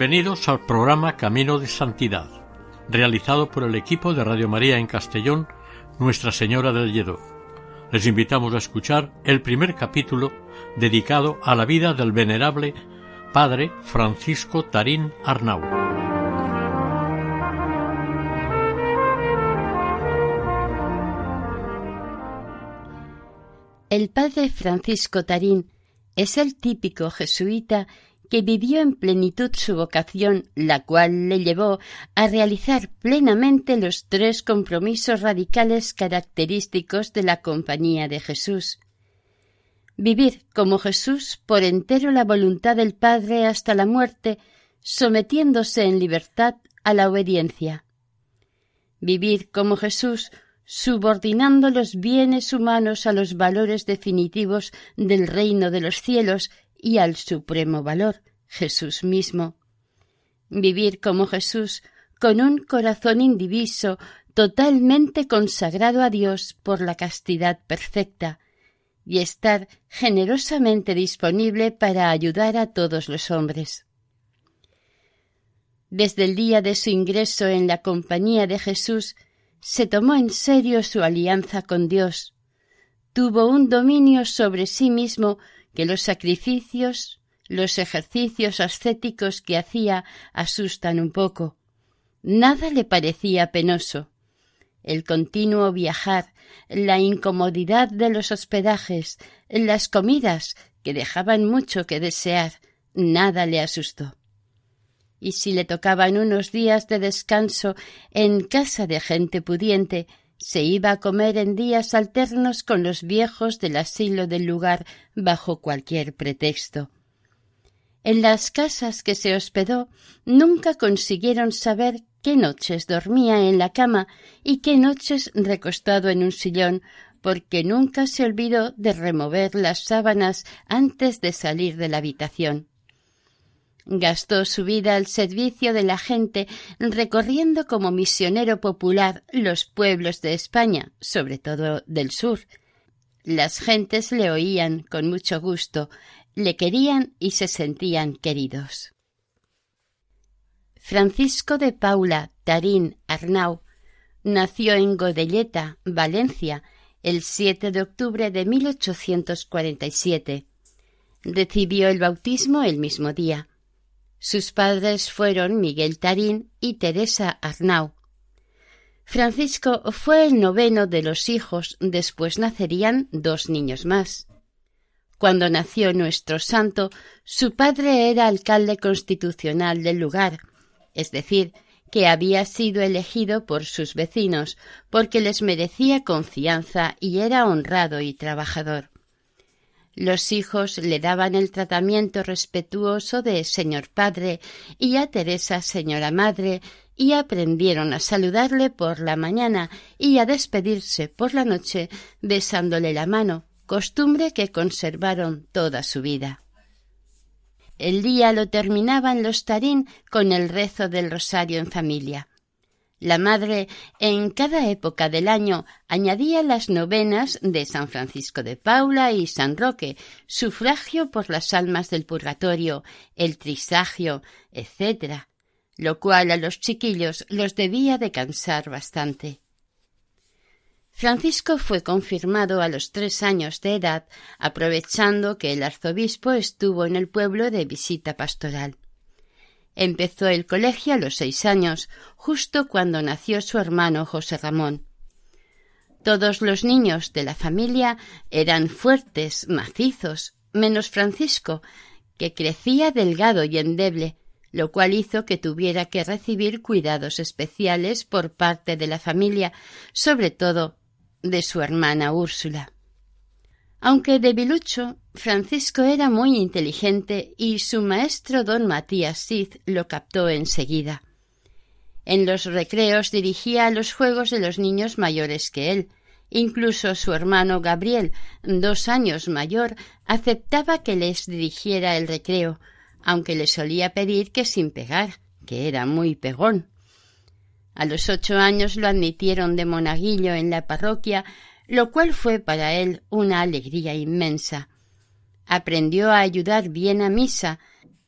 Bienvenidos al programa Camino de Santidad, realizado por el equipo de Radio María en Castellón, Nuestra Señora del Lledó. Les invitamos a escuchar el primer capítulo dedicado a la vida del venerable Padre Francisco Tarín Arnau. El Padre Francisco Tarín es el típico jesuita que vivió en plenitud su vocación, la cual le llevó a realizar plenamente los tres compromisos radicales característicos de la Compañía de Jesús. Vivir como Jesús por entero la voluntad del Padre hasta la muerte, sometiéndose en libertad a la obediencia. Vivir como Jesús subordinando los bienes humanos a los valores definitivos del reino de los cielos y al supremo valor, Jesús mismo. Vivir como Jesús, con un corazón indiviso, totalmente consagrado a Dios por la castidad perfecta, y estar generosamente disponible para ayudar a todos los hombres. Desde el día de su ingreso en la compañía de Jesús, se tomó en serio su alianza con Dios. Tuvo un dominio sobre sí mismo que los sacrificios, los ejercicios ascéticos que hacía asustan un poco. Nada le parecía penoso. El continuo viajar, la incomodidad de los hospedajes, las comidas, que dejaban mucho que desear, nada le asustó. Y si le tocaban unos días de descanso en casa de gente pudiente, se iba a comer en días alternos con los viejos del asilo del lugar bajo cualquier pretexto. En las casas que se hospedó nunca consiguieron saber qué noches dormía en la cama y qué noches recostado en un sillón, porque nunca se olvidó de remover las sábanas antes de salir de la habitación. Gastó su vida al servicio de la gente, recorriendo como misionero popular los pueblos de España, sobre todo del sur. Las gentes le oían con mucho gusto, le querían y se sentían queridos. Francisco de Paula Tarín Arnau nació en Godelleta, Valencia, el 7 de octubre de 1847. Recibió el bautismo el mismo día. Sus padres fueron Miguel Tarín y Teresa Arnau. Francisco fue el noveno de los hijos, después nacerían dos niños más. Cuando nació nuestro santo, su padre era alcalde constitucional del lugar, es decir, que había sido elegido por sus vecinos, porque les merecía confianza y era honrado y trabajador. Los hijos le daban el tratamiento respetuoso de señor padre y a Teresa señora madre, y aprendieron a saludarle por la mañana y a despedirse por la noche besándole la mano, costumbre que conservaron toda su vida. El día lo terminaban los tarín con el rezo del rosario en familia. La madre en cada época del año añadía las novenas de San Francisco de Paula y San Roque, sufragio por las almas del purgatorio, el trisagio, etc., lo cual a los chiquillos los debía de cansar bastante. Francisco fue confirmado a los tres años de edad, aprovechando que el arzobispo estuvo en el pueblo de visita pastoral. Empezó el colegio a los seis años, justo cuando nació su hermano José Ramón. Todos los niños de la familia eran fuertes, macizos, menos Francisco, que crecía delgado y endeble, lo cual hizo que tuviera que recibir cuidados especiales por parte de la familia, sobre todo de su hermana Úrsula. Aunque debilucho, Francisco era muy inteligente y su maestro don Matías Cid lo captó enseguida. En los recreos dirigía los juegos de los niños mayores que él. Incluso su hermano Gabriel, dos años mayor, aceptaba que les dirigiera el recreo, aunque le solía pedir que sin pegar, que era muy pegón. A los ocho años lo admitieron de monaguillo en la parroquia, lo cual fue para él una alegría inmensa. Aprendió a ayudar bien a misa,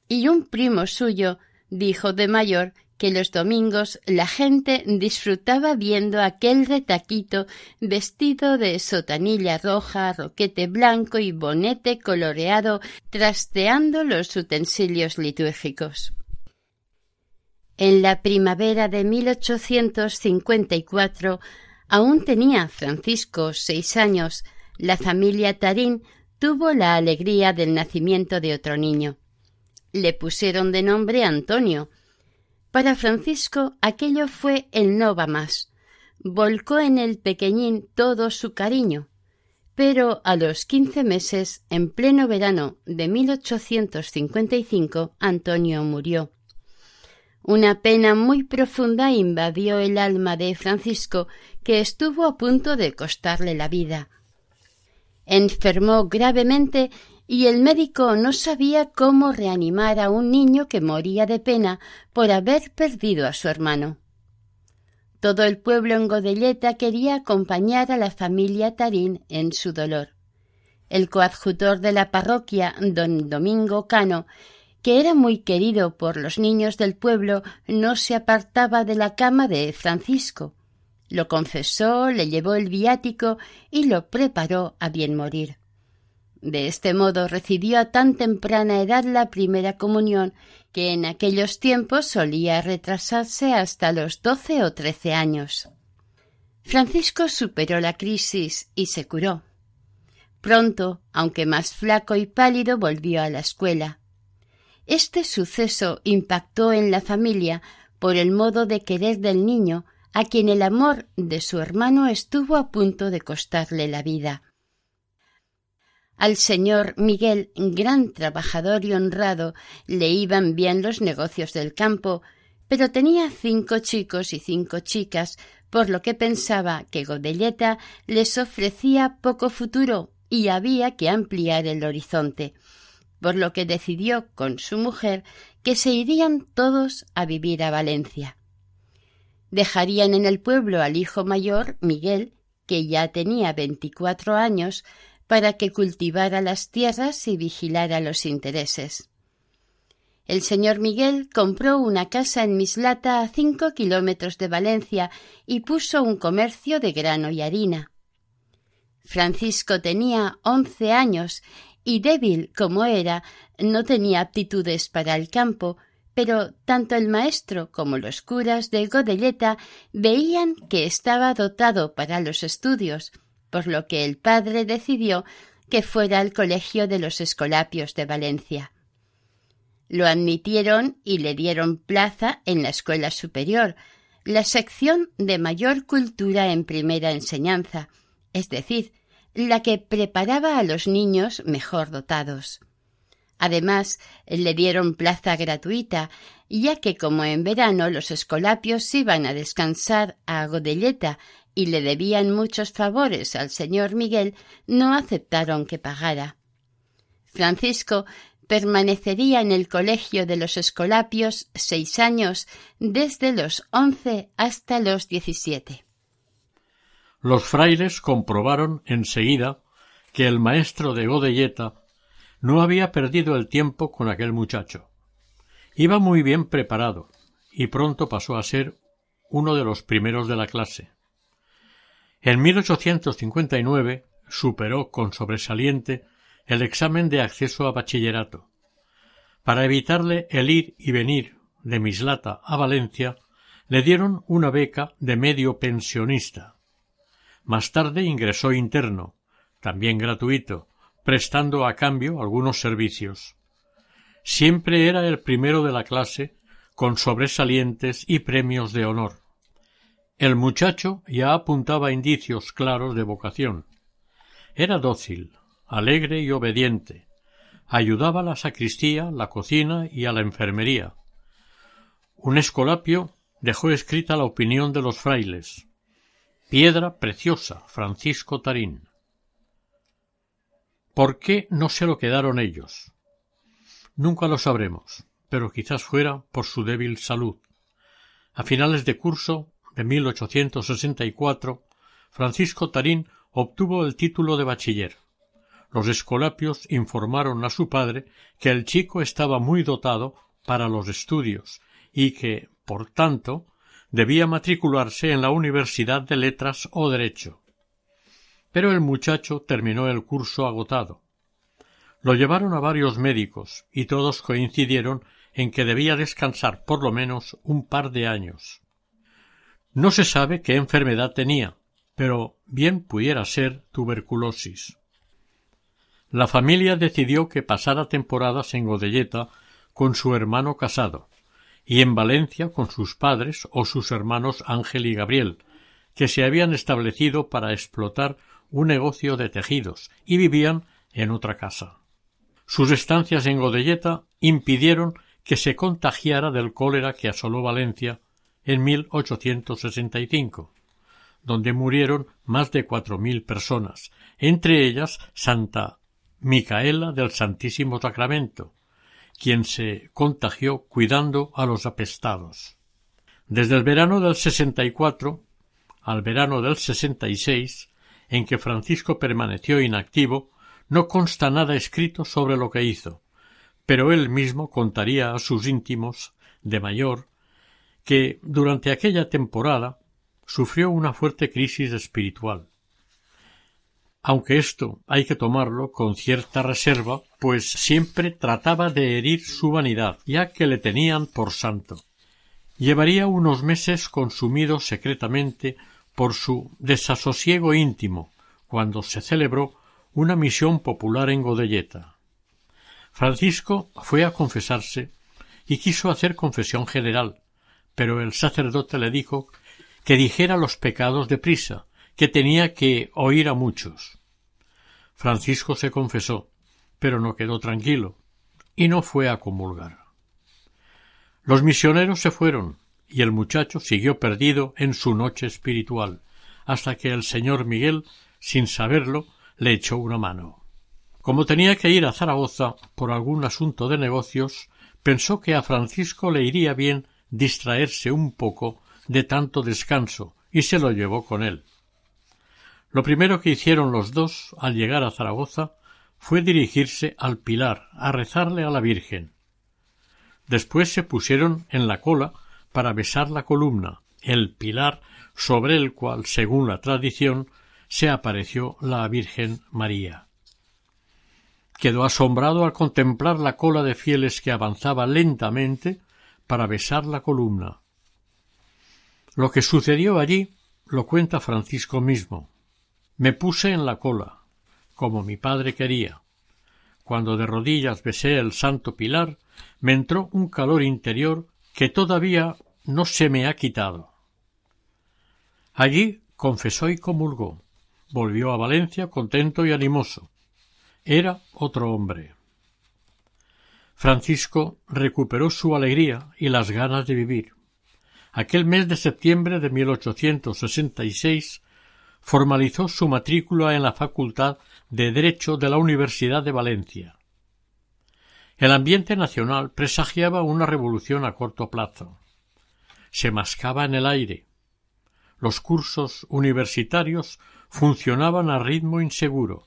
y un primo suyo dijo de mayor que los domingos la gente disfrutaba viendo aquel retaquito vestido de sotanilla roja, roquete blanco y bonete coloreado trasteando los utensilios litúrgicos. En la primavera de 1854 aún tenía Francisco seis años. La familia Tarín tuvo la alegría del nacimiento de otro niño. Le pusieron de nombre Antonio, para Francisco aquello fue el no va más. Volcó en el pequeñín todo su cariño. Pero a los quince meses, en pleno verano de 1855, Antonio murió. Una pena muy profunda invadió el alma de Francisco, que estuvo a punto de costarle la vida. Enfermó gravemente y el médico no sabía cómo reanimar a un niño que moría de pena por haber perdido a su hermano. Todo el pueblo en Godelleta quería acompañar a la familia Tarín en su dolor. El coadjutor de la parroquia, don Domingo Cano, que era muy querido por los niños del pueblo, no se apartaba de la cama de Francisco. Lo confesó, le llevó el viático y lo preparó a bien morir. De este modo recibió a tan temprana edad la primera comunión que en aquellos tiempos solía retrasarse hasta los doce o trece años. Francisco superó la crisis y se curó. Pronto, aunque más flaco y pálido, volvió a la escuela. Este suceso impactó en la familia por el modo de querer del niño, a quien el amor de su hermano estuvo a punto de costarle la vida. Al señor Miguel, gran trabajador y honrado, le iban bien los negocios del campo, pero tenía cinco chicos y cinco chicas, por lo que pensaba que Godelleta les ofrecía poco futuro y había que ampliar el horizonte, por lo que decidió con su mujer que se irían todos a vivir a Valencia. Dejarían en el pueblo al hijo mayor, Miguel, que ya tenía veinticuatro años, para que cultivara las tierras y vigilara los intereses. El señor Miguel compró una casa en Mislata a cinco kilómetros de Valencia y puso un comercio de grano y harina. Francisco tenía once años y débil como era, no tenía aptitudes para el campo, pero tanto el maestro como los curas de Godelleta veían que estaba dotado para los estudios, por lo que el padre decidió que fuera al colegio de los Escolapios de Valencia. Lo admitieron y le dieron plaza en la escuela superior, la sección de mayor cultura en primera enseñanza, es decir, la que preparaba a los niños mejor dotados. Además, le dieron plaza gratuita, ya que como en verano los escolapios iban a descansar a Godelleta y le debían muchos favores al señor Miguel, no aceptaron que pagara. Francisco permanecería en el colegio de los Escolapios seis años, desde los once hasta los diecisiete. Los frailes comprobaron enseguida que el maestro de Godelleta no había perdido el tiempo con aquel muchacho. Iba muy bien preparado y pronto pasó a ser uno de los primeros de la clase. En 1859 superó con sobresaliente el examen de acceso a bachillerato. Para evitarle el ir y venir de Mislata a Valencia, le dieron una beca de medio pensionista. Más tarde ingresó interno, también gratuito, prestando a cambio algunos servicios. siempre era el primero de la clase, con sobresalientes y premios de honor. El muchacho ya apuntaba indicios claros de vocación. Era dócil, alegre y obediente. Ayudaba a la sacristía, la cocina y a la enfermería. Un escolapio dejó escrita la opinión de los frailes. Piedra preciosa, Francisco Tarín. ¿Por qué no se lo quedaron ellos? Nunca lo sabremos, pero quizás fuera por su débil salud. A finales de curso de 1864, Francisco Tarín obtuvo el título de bachiller. Los escolapios informaron a su padre que el chico estaba muy dotado para los estudios y que, por tanto, debía matricularse en la Universidad de Letras o Derecho. Pero el muchacho terminó el curso agotado. Lo llevaron a varios médicos y todos coincidieron en que debía descansar por lo menos un par de años. No se sabe qué enfermedad tenía, pero bien pudiera ser tuberculosis. La familia decidió que pasara temporadas en Godelleta con su hermano casado y en Valencia con sus padres o sus hermanos Ángel y Gabriel, que se habían establecido para explotar un negocio de tejidos y vivían en otra casa. Sus estancias en Godelleta impidieron que se contagiara del cólera que asoló Valencia en 1865, donde murieron más de cuatro mil personas, entre ellas Santa Micaela del Santísimo Sacramento, quien se contagió cuidando a los apestados. Desde el verano del 64 al verano del 66, en que Francisco permaneció inactivo, no consta nada escrito sobre lo que hizo, pero él mismo contaría a sus íntimos, de mayor, que durante aquella temporada sufrió una fuerte crisis espiritual aunque esto hay que tomarlo con cierta reserva, pues siempre trataba de herir su vanidad, ya que le tenían por santo. Llevaría unos meses consumido secretamente por su desasosiego íntimo, cuando se celebró una misión popular en Godelleta. Francisco fue a confesarse y quiso hacer confesión general, pero el sacerdote le dijo que dijera los pecados de prisa, que tenía que oír a muchos. Francisco se confesó, pero no quedó tranquilo, y no fue a comulgar. Los misioneros se fueron, y el muchacho siguió perdido en su noche espiritual, hasta que el señor Miguel, sin saberlo, le echó una mano. Como tenía que ir a Zaragoza por algún asunto de negocios, pensó que a Francisco le iría bien distraerse un poco de tanto descanso, y se lo llevó con él. Lo primero que hicieron los dos al llegar a Zaragoza fue dirigirse al Pilar a rezarle a la Virgen. Después se pusieron en la cola para besar la columna, el pilar sobre el cual, según la tradición, se apareció la Virgen María. Quedó asombrado al contemplar la cola de fieles que avanzaba lentamente para besar la columna. Lo que sucedió allí lo cuenta Francisco mismo. Me puse en la cola, como mi padre quería. Cuando de rodillas besé el santo pilar, me entró un calor interior que todavía no se me ha quitado. Allí confesó y comulgó. Volvió a Valencia contento y animoso. Era otro hombre. Francisco recuperó su alegría y las ganas de vivir. Aquel mes de septiembre de 1866 formalizó su matrícula en la Facultad de Derecho de la Universidad de Valencia. El ambiente nacional presagiaba una revolución a corto plazo. Se mascaba en el aire. Los cursos universitarios funcionaban a ritmo inseguro,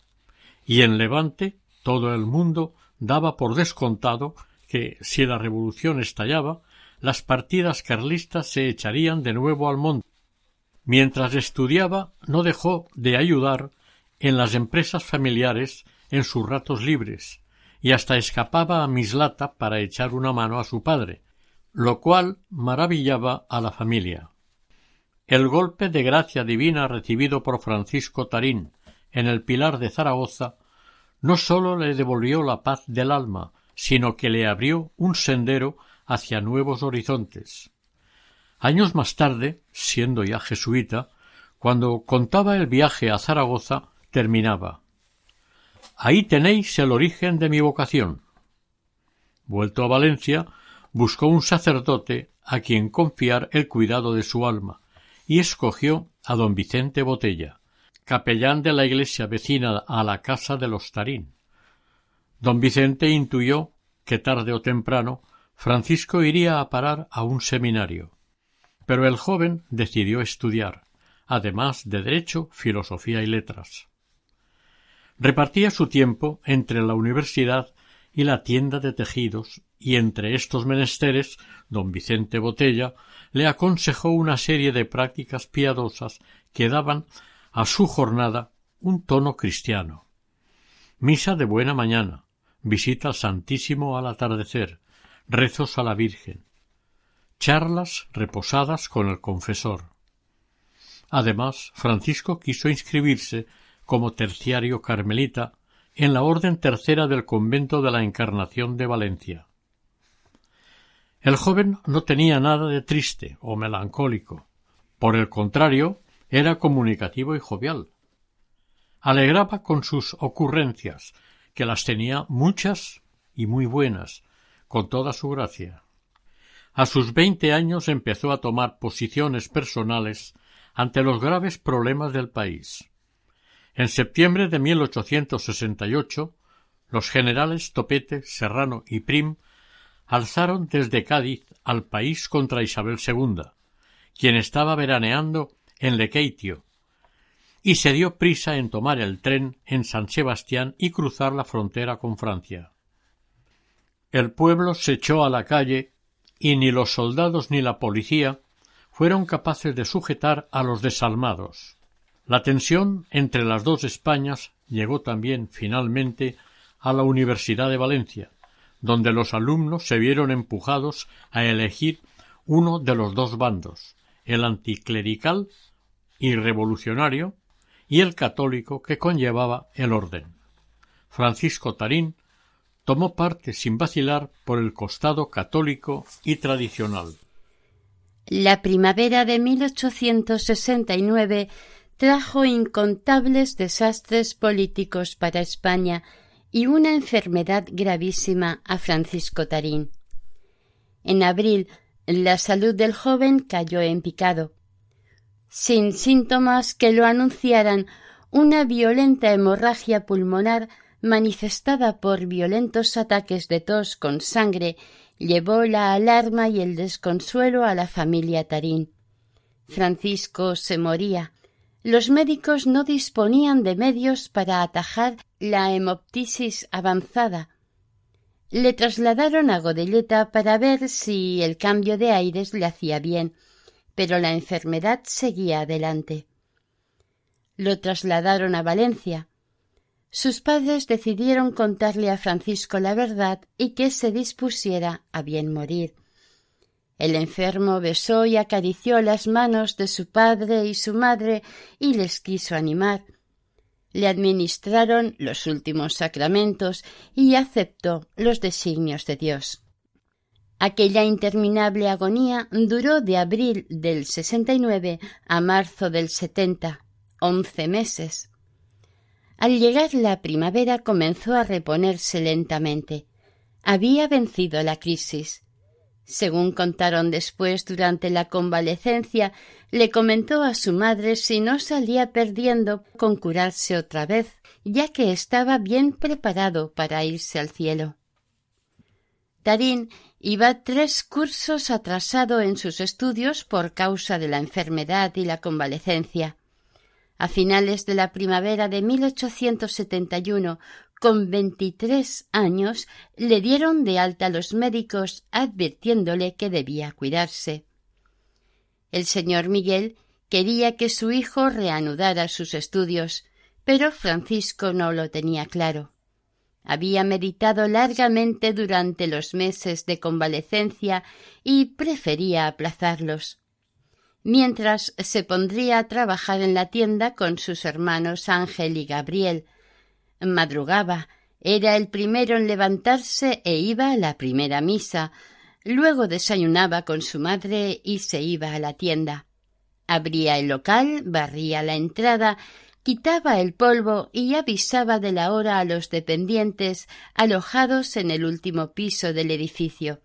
y en Levante todo el mundo daba por descontado que, si la revolución estallaba, las partidas carlistas se echarían de nuevo al monte, Mientras estudiaba, no dejó de ayudar en las empresas familiares en sus ratos libres, y hasta escapaba a Mislata para echar una mano a su padre, lo cual maravillaba a la familia. El golpe de gracia divina recibido por Francisco Tarín en el Pilar de Zaragoza no sólo le devolvió la paz del alma, sino que le abrió un sendero hacia nuevos horizontes. Años más tarde, siendo ya jesuita, cuando contaba el viaje a Zaragoza, terminaba Ahí tenéis el origen de mi vocación. Vuelto a Valencia, buscó un sacerdote a quien confiar el cuidado de su alma, y escogió a don Vicente Botella, capellán de la iglesia vecina a la casa de los Tarín. Don Vicente intuyó que tarde o temprano Francisco iría a parar a un seminario. Pero el joven decidió estudiar, además de Derecho, Filosofía y Letras. Repartía su tiempo entre la universidad y la tienda de tejidos, y entre estos menesteres don Vicente Botella le aconsejó una serie de prácticas piadosas que daban a su jornada un tono cristiano. Misa de buena mañana, visita al Santísimo al atardecer, rezos a la Virgen, charlas reposadas con el confesor. Además, Francisco quiso inscribirse como terciario carmelita en la Orden Tercera del Convento de la Encarnación de Valencia. El joven no tenía nada de triste o melancólico. Por el contrario, era comunicativo y jovial. Alegraba con sus ocurrencias, que las tenía muchas y muy buenas, con toda su gracia. A sus veinte años empezó a tomar posiciones personales ante los graves problemas del país. En septiembre de 1868, los generales Topete, Serrano y Prim alzaron desde Cádiz al país contra Isabel II, quien estaba veraneando en Lequeitio, y se dio prisa en tomar el tren en San Sebastián y cruzar la frontera con Francia. El pueblo se echó a la calle y ni los soldados ni la policía fueron capaces de sujetar a los desalmados. La tensión entre las dos Españas llegó también finalmente a la Universidad de Valencia, donde los alumnos se vieron empujados a elegir uno de los dos bandos, el anticlerical y revolucionario y el católico que conllevaba el orden. Francisco Tarín tomó parte sin vacilar por el costado católico y tradicional. La primavera de 1869 trajo incontables desastres políticos para España y una enfermedad gravísima a Francisco Tarín. En abril, la salud del joven cayó en picado. Sin síntomas que lo anunciaran, una violenta hemorragia pulmonar manifestada por violentos ataques de tos con sangre llevó la alarma y el desconsuelo a la familia Tarín. Francisco se moría los médicos no disponían de medios para atajar la hemoptisis avanzada. Le trasladaron a Godelleta para ver si el cambio de aires le hacía bien, pero la enfermedad seguía adelante. Lo trasladaron a Valencia. Sus padres decidieron contarle a Francisco la verdad y que se dispusiera a bien morir. El enfermo besó y acarició las manos de su padre y su madre y les quiso animar. Le administraron los últimos sacramentos y aceptó los designios de Dios. Aquella interminable agonía duró de abril del 69 a marzo del 70, once meses. Al llegar la primavera comenzó a reponerse lentamente. Había vencido la crisis según contaron después durante la convalecencia, le comentó a su madre si no salía perdiendo con curarse otra vez, ya que estaba bien preparado para irse al cielo. Tarín iba tres cursos atrasado en sus estudios por causa de la enfermedad y la convalecencia. A finales de la primavera de 1871 con veintitrés años le dieron de alta los médicos advirtiéndole que debía cuidarse. El señor Miguel quería que su hijo reanudara sus estudios, pero Francisco no lo tenía claro. Había meditado largamente durante los meses de convalecencia y prefería aplazarlos. Mientras se pondría a trabajar en la tienda con sus hermanos Ángel y Gabriel, madrugaba, Era el primero en levantarse e iba a la primera misa. Luego desayunaba con su madre y se iba a la tienda. Abría el local, barría la entrada, quitaba el polvo y avisaba de la hora a los dependientes alojados en el último piso del edificio.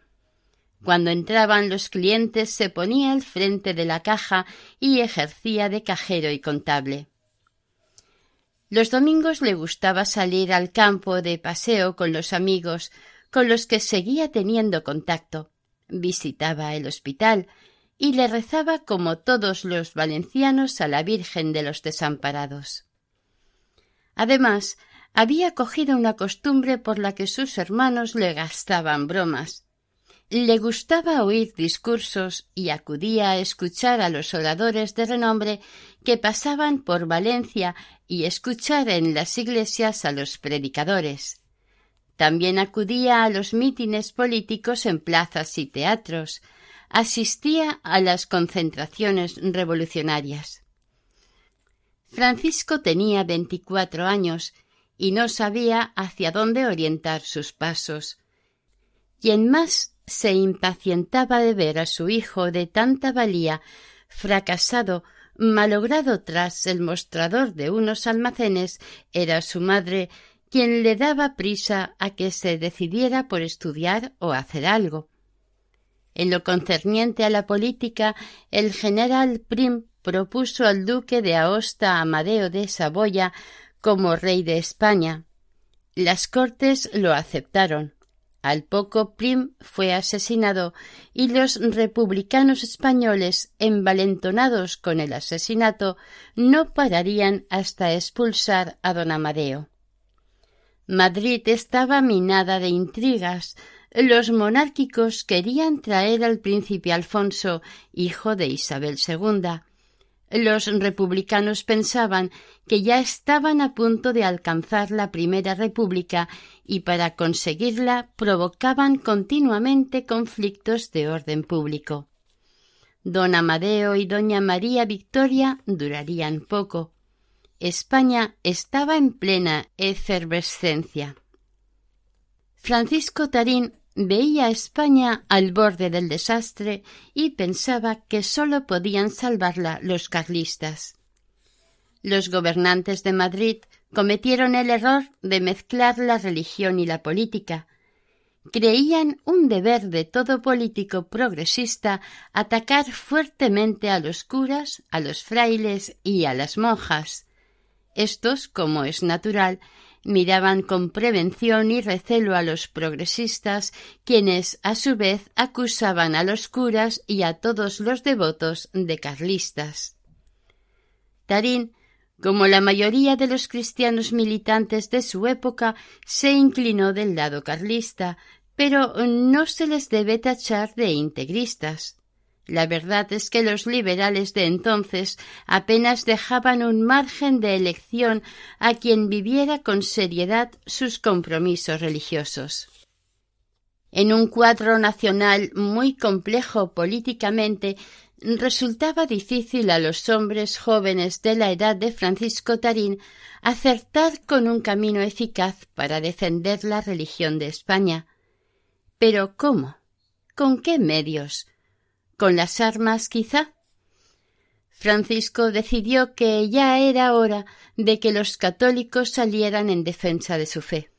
Cuando entraban los clientes se ponía al frente de la caja y ejercía de cajero y contable. Los domingos le gustaba salir al campo de paseo con los amigos, con los que seguía teniendo contacto. Visitaba el hospital y le rezaba como todos los valencianos a la Virgen de los Desamparados. Además, había cogido una costumbre por la que sus hermanos le gastaban bromas. Le gustaba oír discursos y acudía a escuchar a los oradores de renombre que pasaban por Valencia y escuchar en las iglesias a los predicadores. También acudía a los mítines políticos en plazas y teatros, asistía a las concentraciones revolucionarias. Francisco tenía veinticuatro años y no sabía hacia dónde orientar sus pasos. Y en más se impacientaba de ver a su hijo de tanta valía fracasado, malogrado tras el mostrador de unos almacenes, era su madre quien le daba prisa a que se decidiera por estudiar o hacer algo. En lo concerniente a la política, el general Prim propuso al duque de Aosta Amadeo de Saboya como rey de España. Las Cortes lo aceptaron. Al poco Prim fue asesinado y los republicanos españoles, envalentonados con el asesinato, no pararían hasta expulsar a don Amadeo. Madrid estaba minada de intrigas. Los monárquicos querían traer al príncipe Alfonso, hijo de Isabel II, los republicanos pensaban que ya estaban a punto de alcanzar la Primera República y para conseguirla provocaban continuamente conflictos de orden público. Don Amadeo y doña María Victoria durarían poco. España estaba en plena efervescencia. Francisco Tarín Veía a España al borde del desastre y pensaba que sólo podían salvarla los carlistas. Los gobernantes de Madrid cometieron el error de mezclar la religión y la política. Creían un deber de todo político progresista atacar fuertemente a los curas, a los frailes y a las monjas. Estos, como es natural, miraban con prevención y recelo a los progresistas, quienes a su vez acusaban a los curas y a todos los devotos de carlistas. Tarín, como la mayoría de los cristianos militantes de su época, se inclinó del lado carlista, pero no se les debe tachar de integristas. La verdad es que los liberales de entonces apenas dejaban un margen de elección a quien viviera con seriedad sus compromisos religiosos. En un cuadro nacional muy complejo políticamente, resultaba difícil a los hombres jóvenes de la edad de Francisco Tarín acertar con un camino eficaz para defender la religión de España. Pero ¿cómo? ¿Con qué medios? Con las armas quizá. Francisco decidió que ya era hora de que los católicos salieran en defensa de su fe.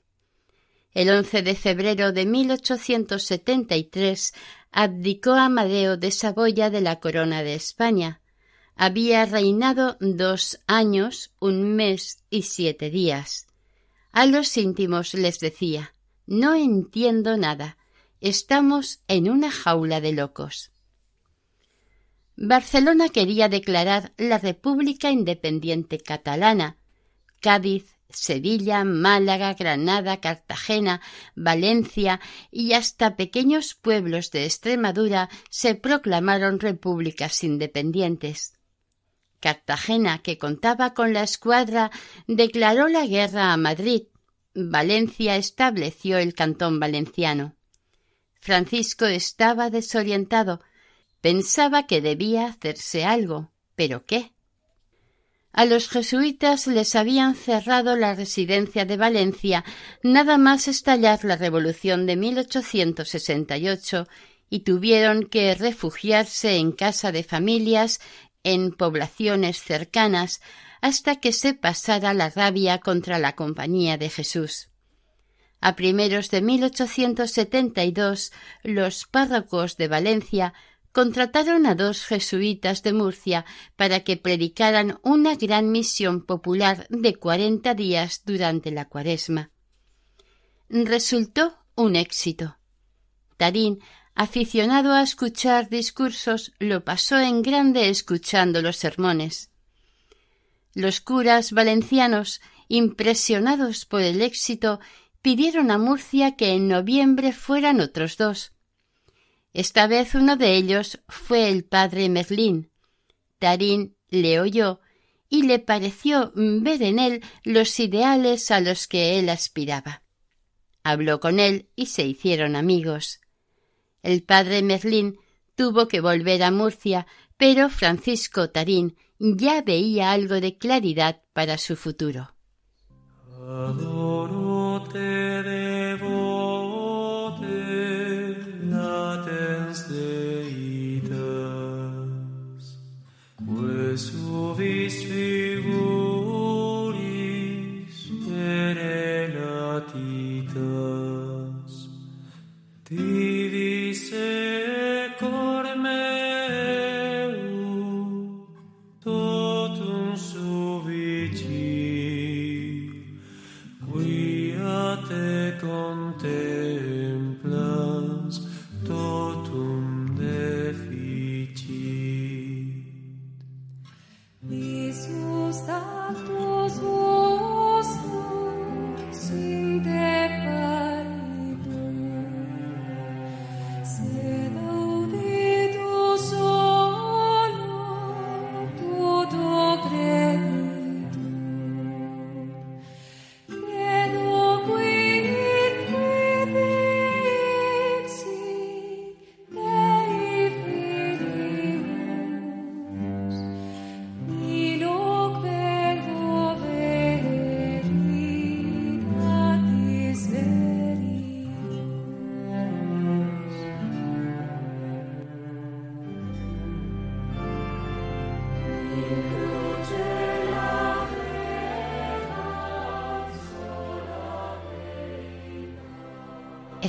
El 11 de febrero de 1873 abdicó Amadeo de Saboya de la corona de España. Había reinado dos años, un mes y siete días. A los íntimos les decía No entiendo nada. Estamos en una jaula de locos. Barcelona quería declarar la República Independiente Catalana. Cádiz, Sevilla, Málaga, Granada, Cartagena, Valencia y hasta pequeños pueblos de Extremadura se proclamaron repúblicas independientes. Cartagena, que contaba con la escuadra, declaró la guerra a Madrid. Valencia estableció el cantón valenciano. Francisco estaba desorientado, Pensaba que debía hacerse algo, pero ¿qué? A los jesuitas les habían cerrado la residencia de Valencia nada más estallar la Revolución de 1868 y tuvieron que refugiarse en casa de familias en poblaciones cercanas hasta que se pasara la rabia contra la Compañía de Jesús. A primeros de 1872, los párrocos de Valencia contrataron a dos jesuitas de Murcia para que predicaran una gran misión popular de cuarenta días durante la cuaresma. Resultó un éxito. Tarín, aficionado a escuchar discursos, lo pasó en grande escuchando los sermones. Los curas valencianos, impresionados por el éxito, pidieron a Murcia que en noviembre fueran otros dos. Esta vez uno de ellos fue el padre Merlín. Tarín le oyó y le pareció ver en él los ideales a los que él aspiraba. Habló con él y se hicieron amigos. El padre Merlín tuvo que volver a Murcia, pero Francisco Tarín ya veía algo de claridad para su futuro. Sauvé,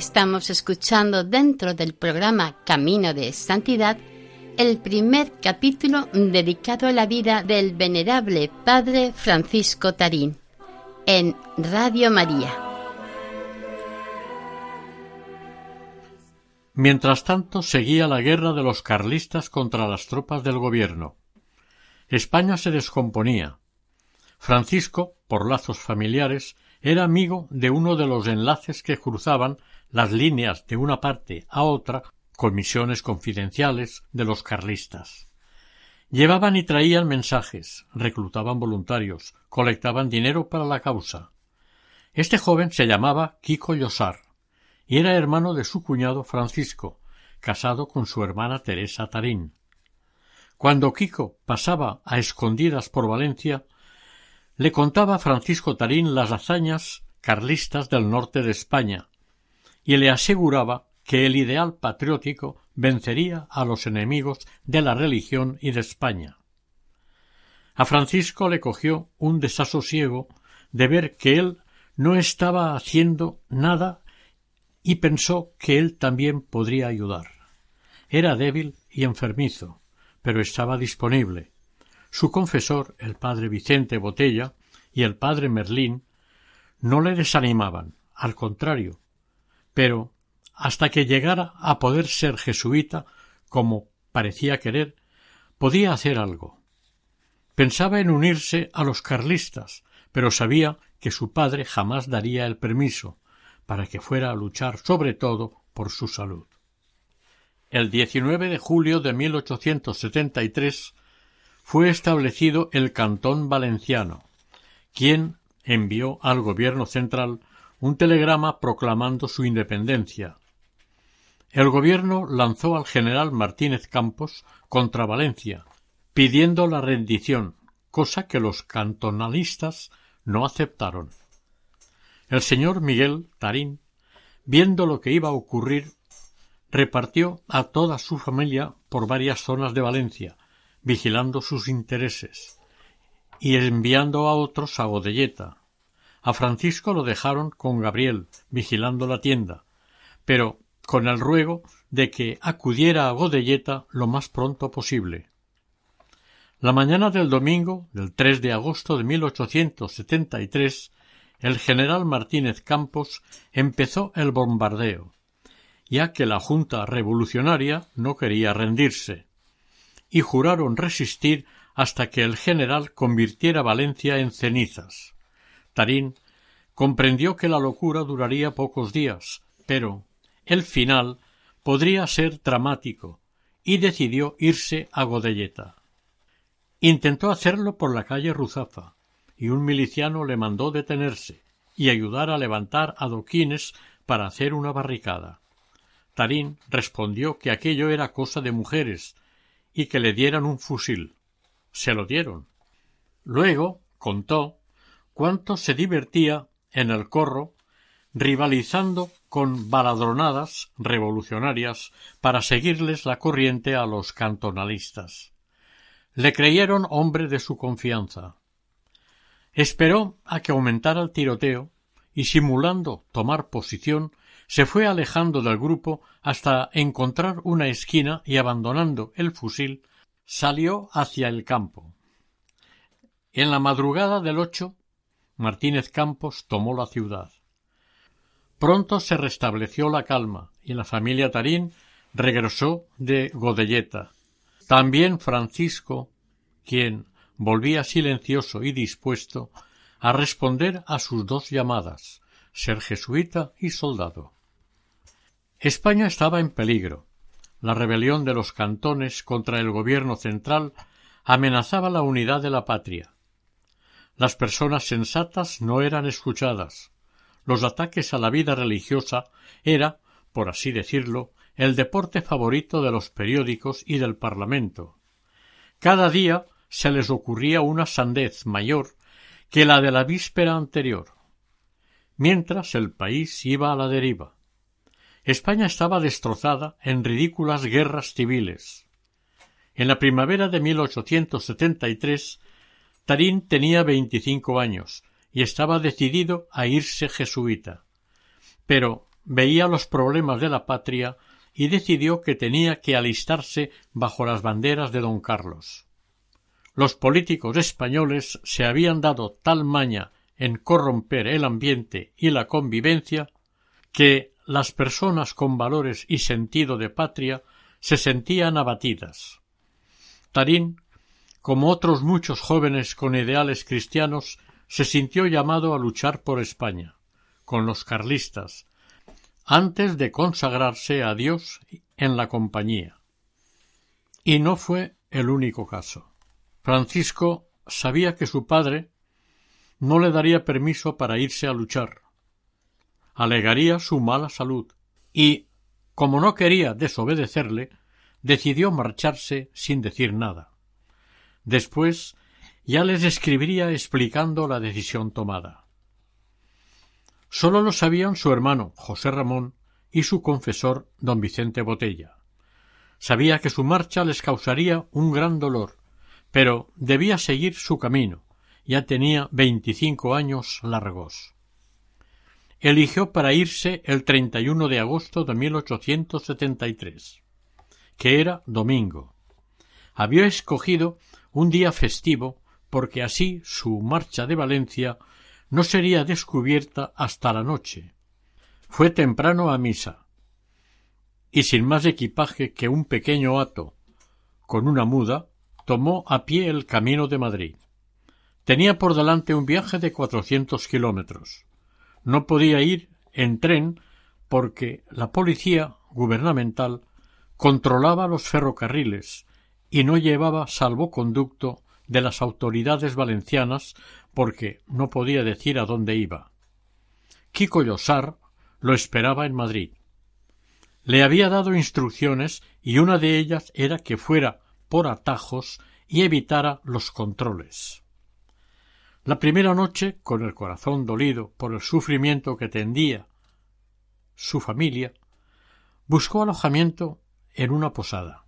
Estamos escuchando dentro del programa Camino de Santidad el primer capítulo dedicado a la vida del venerable Padre Francisco Tarín en Radio María. Mientras tanto seguía la guerra de los carlistas contra las tropas del gobierno. España se descomponía. Francisco, por lazos familiares, era amigo de uno de los enlaces que cruzaban las líneas de una parte a otra con misiones confidenciales de los carlistas. Llevaban y traían mensajes, reclutaban voluntarios, colectaban dinero para la causa. Este joven se llamaba Kiko Llosar y era hermano de su cuñado Francisco, casado con su hermana Teresa Tarín. Cuando Kiko pasaba a escondidas por Valencia, le contaba a Francisco Tarín las hazañas carlistas del norte de España, y le aseguraba que el ideal patriótico vencería a los enemigos de la religión y de España. A Francisco le cogió un desasosiego de ver que él no estaba haciendo nada y pensó que él también podría ayudar. Era débil y enfermizo, pero estaba disponible. Su confesor, el padre Vicente Botella, y el padre Merlín no le desanimaban, al contrario, pero hasta que llegara a poder ser jesuita, como parecía querer, podía hacer algo. Pensaba en unirse a los carlistas, pero sabía que su padre jamás daría el permiso para que fuera a luchar sobre todo por su salud. El 19 de julio de 1873 fue establecido el Cantón Valenciano, quien envió al gobierno central un telegrama proclamando su independencia. El gobierno lanzó al general Martínez Campos contra Valencia, pidiendo la rendición, cosa que los cantonalistas no aceptaron. El señor Miguel Tarín, viendo lo que iba a ocurrir, repartió a toda su familia por varias zonas de Valencia, vigilando sus intereses, y enviando a otros a Godelleta. A Francisco lo dejaron con Gabriel, vigilando la tienda, pero con el ruego de que acudiera a Godelleta lo más pronto posible. La mañana del domingo, del 3 de agosto de 1873, el general Martínez Campos empezó el bombardeo, ya que la Junta Revolucionaria no quería rendirse, y juraron resistir hasta que el general convirtiera Valencia en cenizas. Tarín comprendió que la locura duraría pocos días, pero el final podría ser dramático, y decidió irse a Godelleta. Intentó hacerlo por la calle Ruzafa, y un miliciano le mandó detenerse y ayudar a levantar adoquines para hacer una barricada. Tarín respondió que aquello era cosa de mujeres y que le dieran un fusil. Se lo dieron. Luego contó cuánto se divertía en el corro rivalizando con baladronadas revolucionarias para seguirles la corriente a los cantonalistas. Le creyeron hombre de su confianza. Esperó a que aumentara el tiroteo y simulando tomar posición se fue alejando del grupo hasta encontrar una esquina y abandonando el fusil salió hacia el campo. En la madrugada del ocho Martínez Campos tomó la ciudad. Pronto se restableció la calma y la familia Tarín regresó de Godelleta, también Francisco, quien volvía silencioso y dispuesto a responder a sus dos llamadas, ser jesuita y soldado. España estaba en peligro. La rebelión de los cantones contra el gobierno central amenazaba la unidad de la patria. Las personas sensatas no eran escuchadas. Los ataques a la vida religiosa era, por así decirlo, el deporte favorito de los periódicos y del Parlamento. Cada día se les ocurría una sandez mayor que la de la víspera anterior. Mientras el país iba a la deriva. España estaba destrozada en ridículas guerras civiles. En la primavera de 1873, Tarín tenía veinticinco años y estaba decidido a irse jesuita. Pero veía los problemas de la patria y decidió que tenía que alistarse bajo las banderas de don Carlos. Los políticos españoles se habían dado tal maña en corromper el ambiente y la convivencia que las personas con valores y sentido de patria se sentían abatidas. Tarín, como otros muchos jóvenes con ideales cristianos, se sintió llamado a luchar por España, con los carlistas, antes de consagrarse a Dios en la compañía. Y no fue el único caso. Francisco sabía que su padre no le daría permiso para irse a luchar. Alegaría su mala salud y, como no quería desobedecerle, decidió marcharse sin decir nada. Después ya les escribiría explicando la decisión tomada. Sólo lo sabían su hermano José Ramón y su confesor don Vicente Botella. Sabía que su marcha les causaría un gran dolor, pero debía seguir su camino. Ya tenía veinticinco años largos. Eligió para irse el 31 de agosto de 1873, que era domingo. Había escogido un día festivo porque así su marcha de Valencia no sería descubierta hasta la noche. Fue temprano a misa, y sin más equipaje que un pequeño hato con una muda, tomó a pie el camino de Madrid. Tenía por delante un viaje de cuatrocientos kilómetros. No podía ir en tren porque la policía gubernamental controlaba los ferrocarriles y no llevaba salvoconducto de las autoridades valencianas porque no podía decir a dónde iba. Kiko Llosar lo esperaba en Madrid. Le había dado instrucciones y una de ellas era que fuera por atajos y evitara los controles. La primera noche, con el corazón dolido por el sufrimiento que tendía su familia, buscó alojamiento en una posada.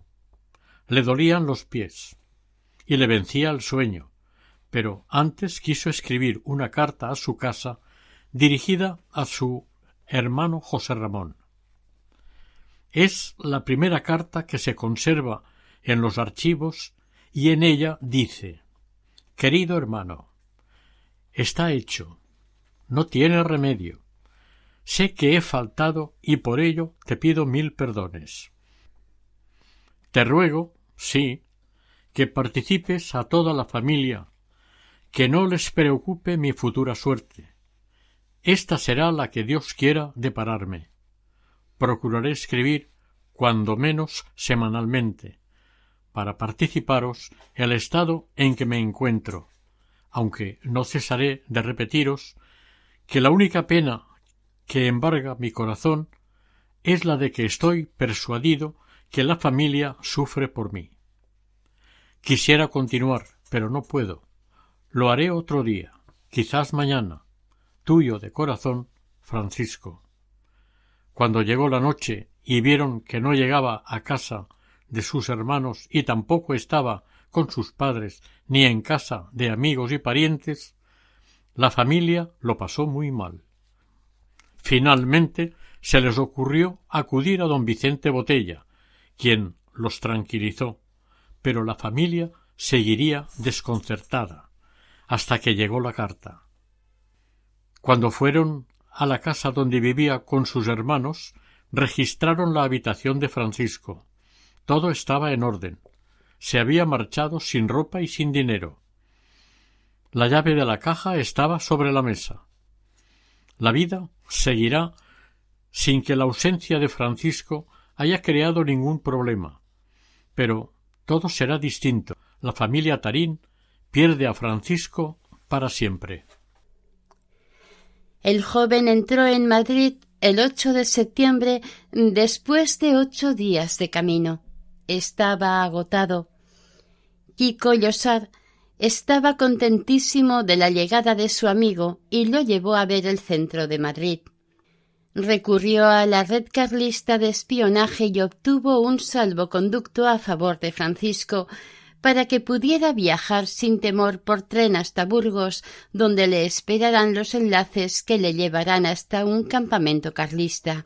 Le dolían los pies y le vencía el sueño, pero antes quiso escribir una carta a su casa dirigida a su hermano José Ramón. Es la primera carta que se conserva en los archivos y en ella dice Querido hermano, está hecho, no tiene remedio. Sé que he faltado y por ello te pido mil perdones. Te ruego, sí, que participes a toda la familia, que no les preocupe mi futura suerte. Esta será la que Dios quiera depararme. Procuraré escribir cuando menos semanalmente, para participaros el estado en que me encuentro, aunque no cesaré de repetiros que la única pena que embarga mi corazón es la de que estoy persuadido que la familia sufre por mí. Quisiera continuar, pero no puedo. Lo haré otro día, quizás mañana. Tuyo de corazón, Francisco. Cuando llegó la noche y vieron que no llegaba a casa de sus hermanos y tampoco estaba con sus padres ni en casa de amigos y parientes, la familia lo pasó muy mal. Finalmente se les ocurrió acudir a don Vicente Botella, quien los tranquilizó, pero la familia seguiría desconcertada hasta que llegó la carta. Cuando fueron a la casa donde vivía con sus hermanos, registraron la habitación de Francisco, todo estaba en orden. Se había marchado sin ropa y sin dinero. La llave de la caja estaba sobre la mesa. La vida seguirá sin que la ausencia de Francisco haya creado ningún problema. Pero todo será distinto. La familia Tarín pierde a Francisco para siempre. El joven entró en Madrid el 8 de septiembre después de ocho días de camino estaba agotado. Kiko Llosar estaba contentísimo de la llegada de su amigo y lo llevó a ver el centro de Madrid. Recurrió a la red carlista de espionaje y obtuvo un salvoconducto a favor de Francisco para que pudiera viajar sin temor por tren hasta Burgos, donde le esperarán los enlaces que le llevarán hasta un campamento carlista.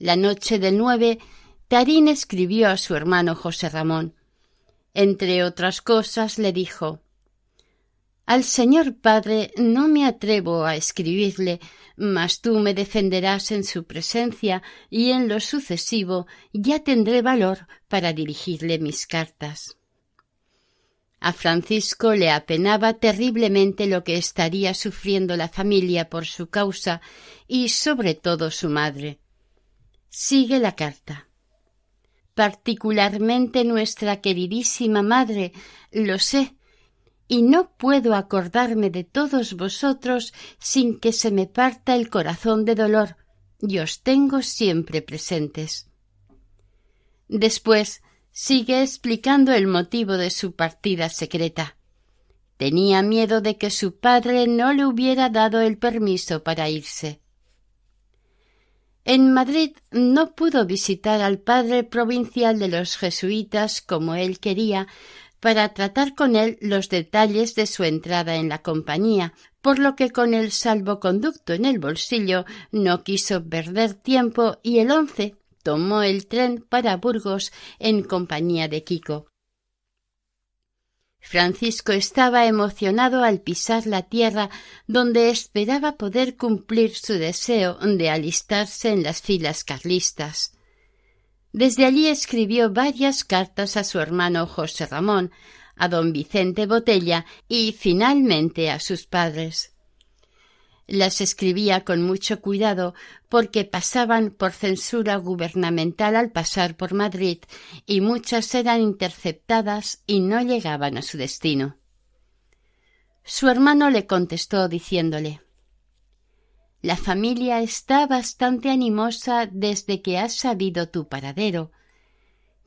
La noche del 9 Tarín escribió a su hermano José Ramón. Entre otras cosas le dijo Al señor padre no me atrevo a escribirle, mas tú me defenderás en su presencia y en lo sucesivo ya tendré valor para dirigirle mis cartas. A Francisco le apenaba terriblemente lo que estaría sufriendo la familia por su causa y sobre todo su madre. Sigue la carta particularmente nuestra queridísima madre, lo sé, y no puedo acordarme de todos vosotros sin que se me parta el corazón de dolor, y os tengo siempre presentes. Después sigue explicando el motivo de su partida secreta. Tenía miedo de que su padre no le hubiera dado el permiso para irse. En Madrid no pudo visitar al padre provincial de los jesuitas como él quería para tratar con él los detalles de su entrada en la compañía, por lo que con el salvoconducto en el bolsillo no quiso perder tiempo y el once tomó el tren para Burgos en compañía de Kiko. Francisco estaba emocionado al pisar la tierra donde esperaba poder cumplir su deseo de alistarse en las filas carlistas. Desde allí escribió varias cartas a su hermano José Ramón, a don Vicente Botella y finalmente a sus padres. Las escribía con mucho cuidado porque pasaban por censura gubernamental al pasar por Madrid y muchas eran interceptadas y no llegaban a su destino. Su hermano le contestó diciéndole La familia está bastante animosa desde que has sabido tu paradero.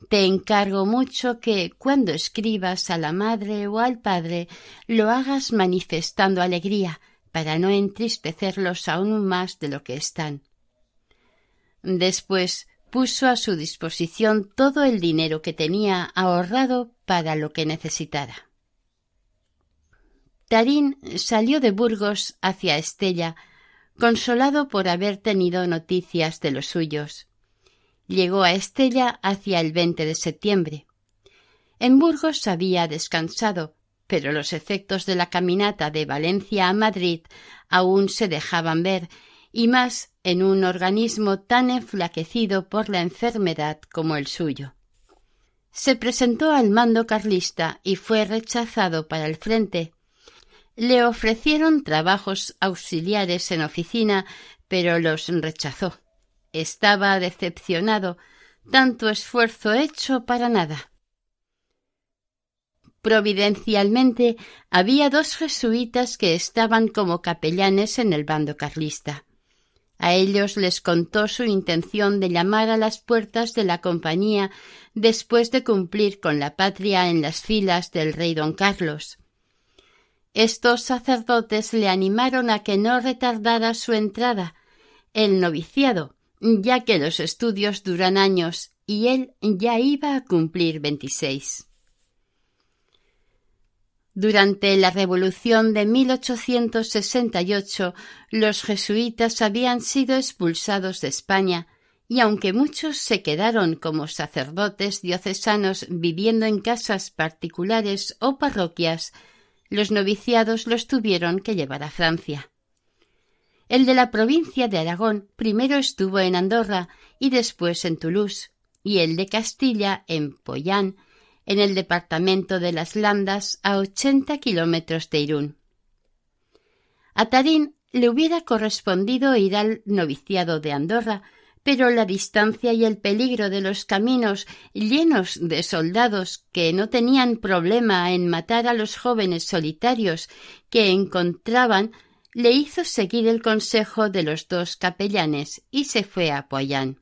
Te encargo mucho que, cuando escribas a la madre o al padre, lo hagas manifestando alegría, para no entristecerlos aún más de lo que están. Después puso a su disposición todo el dinero que tenía ahorrado para lo que necesitara. Tarín salió de Burgos hacia Estella, consolado por haber tenido noticias de los suyos. Llegó a Estella hacia el 20 de septiembre. En Burgos había descansado, pero los efectos de la caminata de Valencia a Madrid aún se dejaban ver, y más en un organismo tan enflaquecido por la enfermedad como el suyo. Se presentó al mando carlista y fue rechazado para el frente. Le ofrecieron trabajos auxiliares en oficina, pero los rechazó. Estaba decepcionado. Tanto esfuerzo hecho para nada. Providencialmente había dos jesuitas que estaban como capellanes en el bando carlista. A ellos les contó su intención de llamar a las puertas de la compañía después de cumplir con la patria en las filas del rey don Carlos. Estos sacerdotes le animaron a que no retardara su entrada, el noviciado, ya que los estudios duran años y él ya iba a cumplir veintiséis. Durante la Revolución de 1868 los jesuitas habían sido expulsados de España y aunque muchos se quedaron como sacerdotes diocesanos viviendo en casas particulares o parroquias, los noviciados los tuvieron que llevar a Francia. El de la provincia de Aragón primero estuvo en Andorra y después en Toulouse, y el de Castilla en Poyán, en el departamento de las Landas, a ochenta kilómetros de Irún. A Tarín le hubiera correspondido ir al noviciado de Andorra, pero la distancia y el peligro de los caminos llenos de soldados que no tenían problema en matar a los jóvenes solitarios que encontraban le hizo seguir el consejo de los dos capellanes y se fue a Poyán.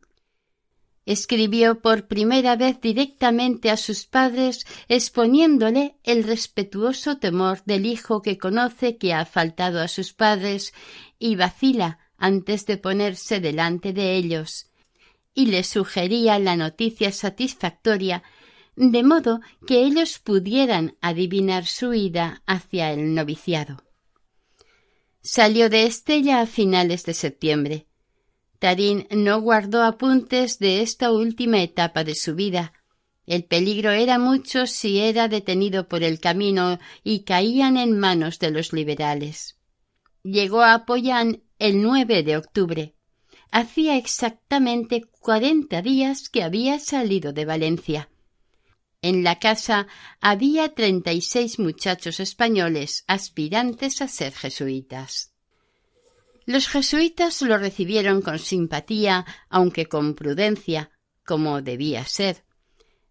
Escribió por primera vez directamente a sus padres exponiéndole el respetuoso temor del hijo que conoce que ha faltado a sus padres y vacila antes de ponerse delante de ellos, y le sugería la noticia satisfactoria de modo que ellos pudieran adivinar su ida hacia el noviciado. Salió de Estella a finales de septiembre. Tarín no guardó apuntes de esta última etapa de su vida. El peligro era mucho si era detenido por el camino y caían en manos de los liberales. Llegó a Poyán el 9 de octubre. Hacía exactamente cuarenta días que había salido de Valencia. En la casa había treinta y seis muchachos españoles aspirantes a ser jesuitas. Los jesuitas lo recibieron con simpatía, aunque con prudencia, como debía ser.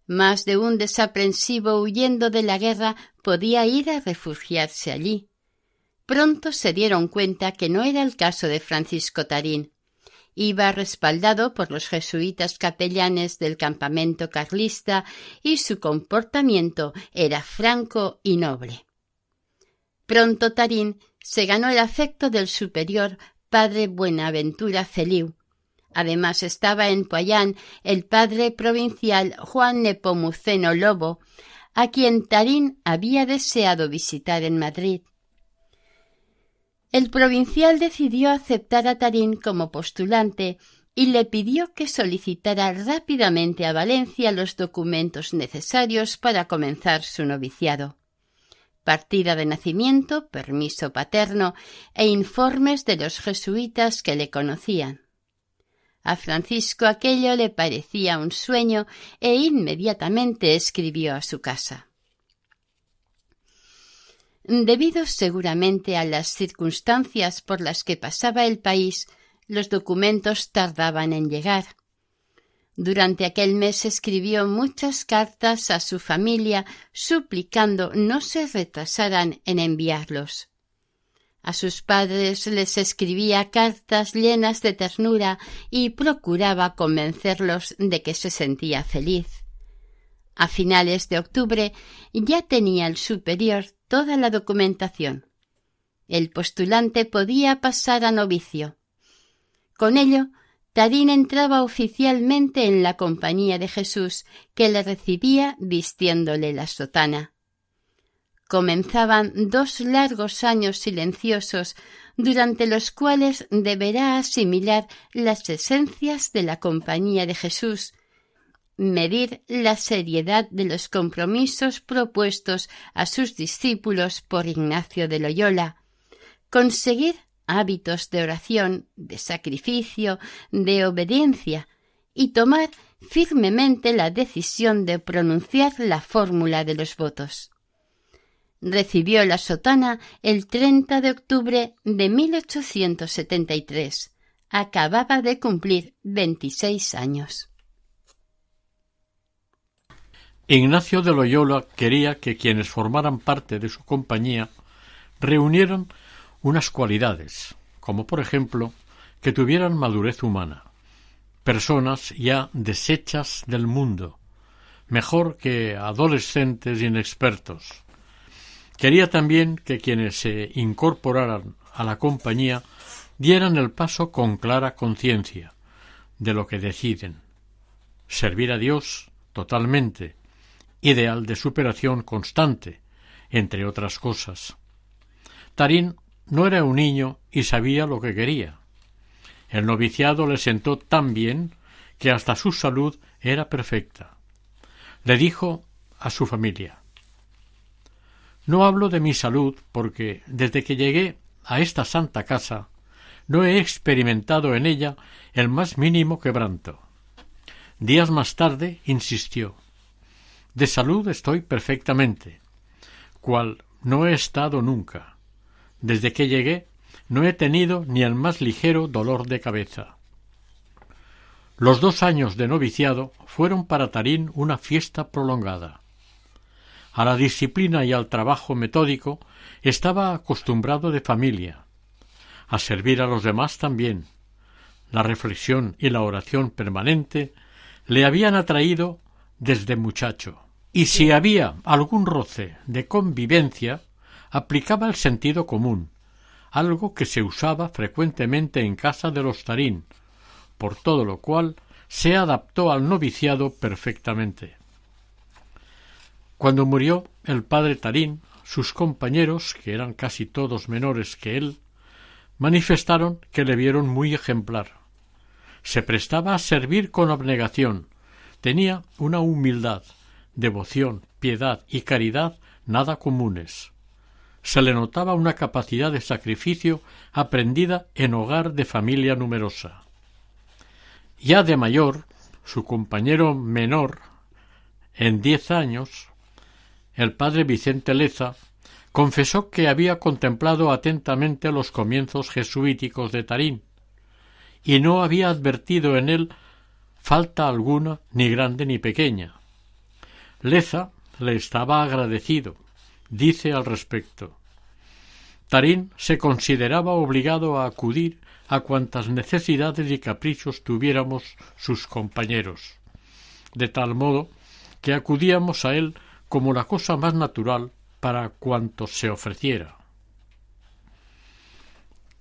Más de un desaprensivo huyendo de la guerra podía ir a refugiarse allí. Pronto se dieron cuenta que no era el caso de Francisco Tarín iba respaldado por los jesuitas capellanes del campamento carlista y su comportamiento era franco y noble. Pronto Tarín se ganó el afecto del superior padre Buenaventura Feliu. Además estaba en Poyán el padre provincial Juan Nepomuceno Lobo, a quien Tarín había deseado visitar en Madrid. El provincial decidió aceptar a Tarín como postulante y le pidió que solicitara rápidamente a Valencia los documentos necesarios para comenzar su noviciado. Partida de nacimiento, permiso paterno e informes de los jesuitas que le conocían. A Francisco aquello le parecía un sueño e inmediatamente escribió a su casa. Debido seguramente a las circunstancias por las que pasaba el país, los documentos tardaban en llegar. Durante aquel mes escribió muchas cartas a su familia suplicando no se retrasaran en enviarlos. A sus padres les escribía cartas llenas de ternura y procuraba convencerlos de que se sentía feliz. A finales de octubre ya tenía el superior toda la documentación. El postulante podía pasar a novicio. Con ello, Tarín entraba oficialmente en la compañía de Jesús, que le recibía vistiéndole la sotana. Comenzaban dos largos años silenciosos, durante los cuales deberá asimilar las esencias de la compañía de Jesús, medir la seriedad de los compromisos propuestos a sus discípulos por Ignacio de Loyola, conseguir hábitos de oración, de sacrificio, de obediencia, y tomar firmemente la decisión de pronunciar la fórmula de los votos. Recibió la sotana el 30 de octubre de 1873. Acababa de cumplir veintiséis años. Ignacio de Loyola quería que quienes formaran parte de su compañía reunieran unas cualidades, como por ejemplo que tuvieran madurez humana, personas ya deshechas del mundo, mejor que adolescentes inexpertos. Quería también que quienes se incorporaran a la compañía dieran el paso con clara conciencia de lo que deciden. Servir a Dios totalmente, ideal de superación constante, entre otras cosas. Tarín no era un niño y sabía lo que quería. El noviciado le sentó tan bien que hasta su salud era perfecta. Le dijo a su familia No hablo de mi salud porque desde que llegué a esta santa casa no he experimentado en ella el más mínimo quebranto. Días más tarde insistió De salud estoy perfectamente, cual no he estado nunca. Desde que llegué no he tenido ni el más ligero dolor de cabeza. Los dos años de noviciado fueron para Tarín una fiesta prolongada. A la disciplina y al trabajo metódico estaba acostumbrado de familia. A servir a los demás también. La reflexión y la oración permanente le habían atraído desde muchacho. Y si había algún roce de convivencia, aplicaba el sentido común, algo que se usaba frecuentemente en casa de los Tarín, por todo lo cual se adaptó al noviciado perfectamente. Cuando murió el padre Tarín, sus compañeros, que eran casi todos menores que él, manifestaron que le vieron muy ejemplar. Se prestaba a servir con abnegación, tenía una humildad, devoción, piedad y caridad nada comunes se le notaba una capacidad de sacrificio aprendida en hogar de familia numerosa. Ya de mayor, su compañero menor, en diez años, el padre Vicente Leza, confesó que había contemplado atentamente los comienzos jesuíticos de Tarín, y no había advertido en él falta alguna, ni grande ni pequeña. Leza le estaba agradecido, dice al respecto. Tarín se consideraba obligado a acudir a cuantas necesidades y caprichos tuviéramos sus compañeros, de tal modo que acudíamos a él como la cosa más natural para cuanto se ofreciera.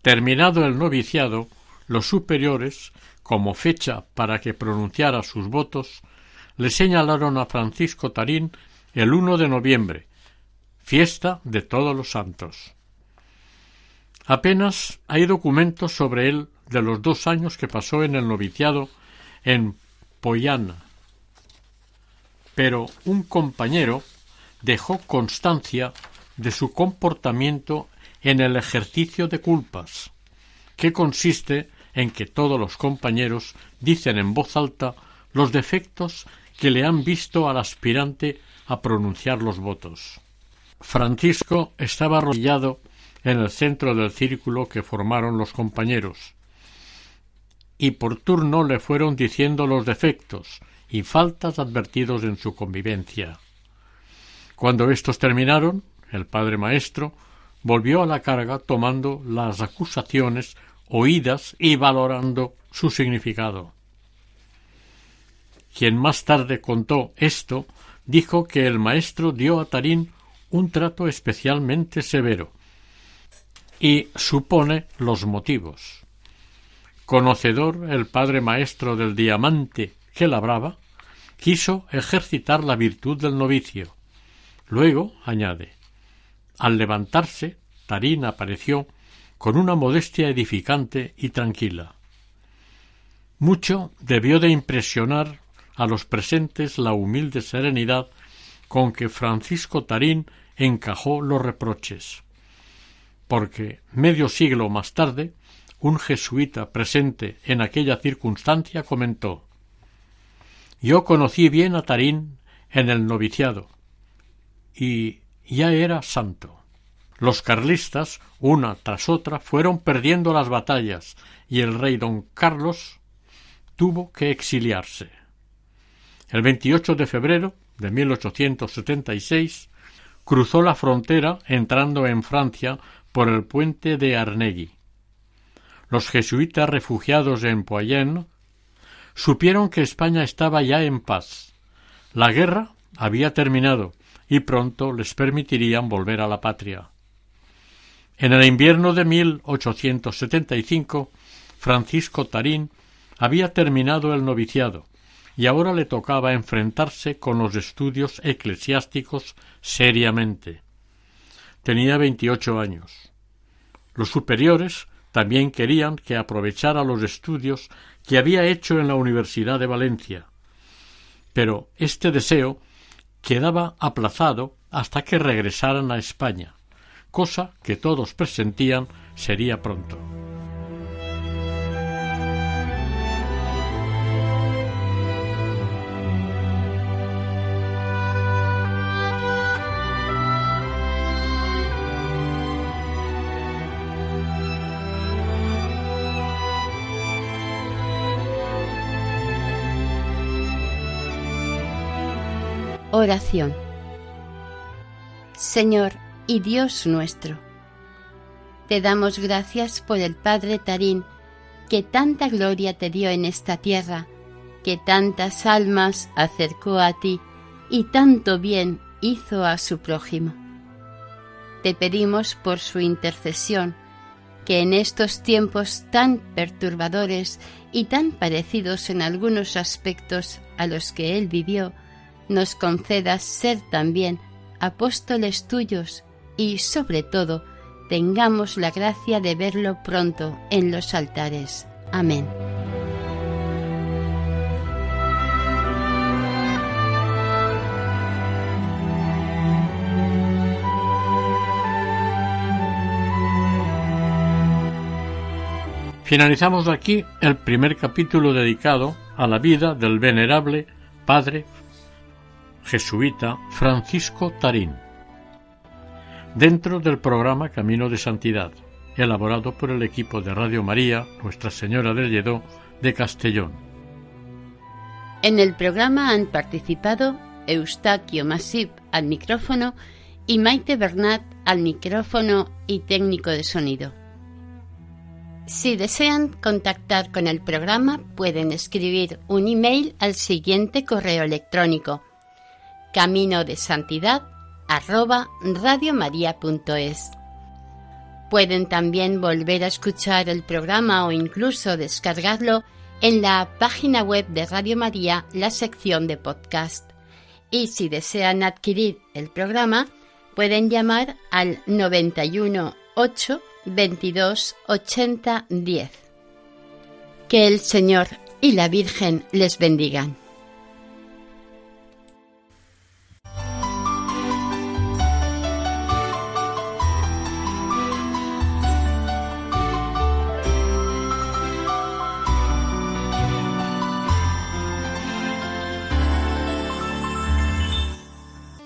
Terminado el noviciado, los superiores, como fecha para que pronunciara sus votos, le señalaron a Francisco Tarín el 1 de noviembre, fiesta de todos los santos. Apenas hay documentos sobre él de los dos años que pasó en el noviciado en Poyana, pero un compañero dejó constancia de su comportamiento en el ejercicio de culpas, que consiste en que todos los compañeros dicen en voz alta los defectos que le han visto al aspirante a pronunciar los votos. Francisco estaba arrollado en el centro del círculo que formaron los compañeros, y por turno le fueron diciendo los defectos y faltas advertidos en su convivencia. Cuando estos terminaron, el padre maestro volvió a la carga tomando las acusaciones oídas y valorando su significado. Quien más tarde contó esto dijo que el maestro dio a Tarín un trato especialmente severo y supone los motivos. Conocedor el padre maestro del diamante que labraba, quiso ejercitar la virtud del novicio. Luego, añade, al levantarse, Tarín apareció con una modestia edificante y tranquila. Mucho debió de impresionar a los presentes la humilde serenidad con que Francisco Tarín encajó los reproches, porque medio siglo más tarde un jesuita presente en aquella circunstancia comentó Yo conocí bien a Tarín en el noviciado y ya era santo. Los carlistas, una tras otra, fueron perdiendo las batallas y el rey don Carlos tuvo que exiliarse. El 28 de febrero de 1876 cruzó la frontera entrando en Francia por el puente de Arnegui. Los jesuitas refugiados en Poyen supieron que España estaba ya en paz. La guerra había terminado y pronto les permitirían volver a la patria. En el invierno de 1875, Francisco Tarín había terminado el noviciado y ahora le tocaba enfrentarse con los estudios eclesiásticos seriamente. Tenía veintiocho años. Los superiores también querían que aprovechara los estudios que había hecho en la Universidad de Valencia. Pero este deseo quedaba aplazado hasta que regresaran a España cosa que todos presentían sería pronto. Oración Señor, y Dios nuestro. Te damos gracias por el Padre Tarín, que tanta gloria te dio en esta tierra, que tantas almas acercó a ti y tanto bien hizo a su prójimo. Te pedimos por su intercesión, que en estos tiempos tan perturbadores y tan parecidos en algunos aspectos a los que él vivió, nos concedas ser también apóstoles tuyos y, sobre todo, tengamos la gracia de verlo pronto en los altares. Amén. Finalizamos aquí el primer capítulo dedicado a la vida del venerable padre jesuita Francisco Tarín dentro del programa Camino de Santidad, elaborado por el equipo de Radio María Nuestra Señora del Lledó de Castellón. En el programa han participado Eustaquio Masip al micrófono y Maite Bernat al micrófono y técnico de sonido. Si desean contactar con el programa, pueden escribir un email al siguiente correo electrónico camino de santidad arroba radiomaria.es. Pueden también volver a escuchar el programa o incluso descargarlo en la página web de Radio María, la sección de podcast. Y si desean adquirir el programa, pueden llamar al 91 8 22 80 10. Que el Señor y la Virgen les bendigan.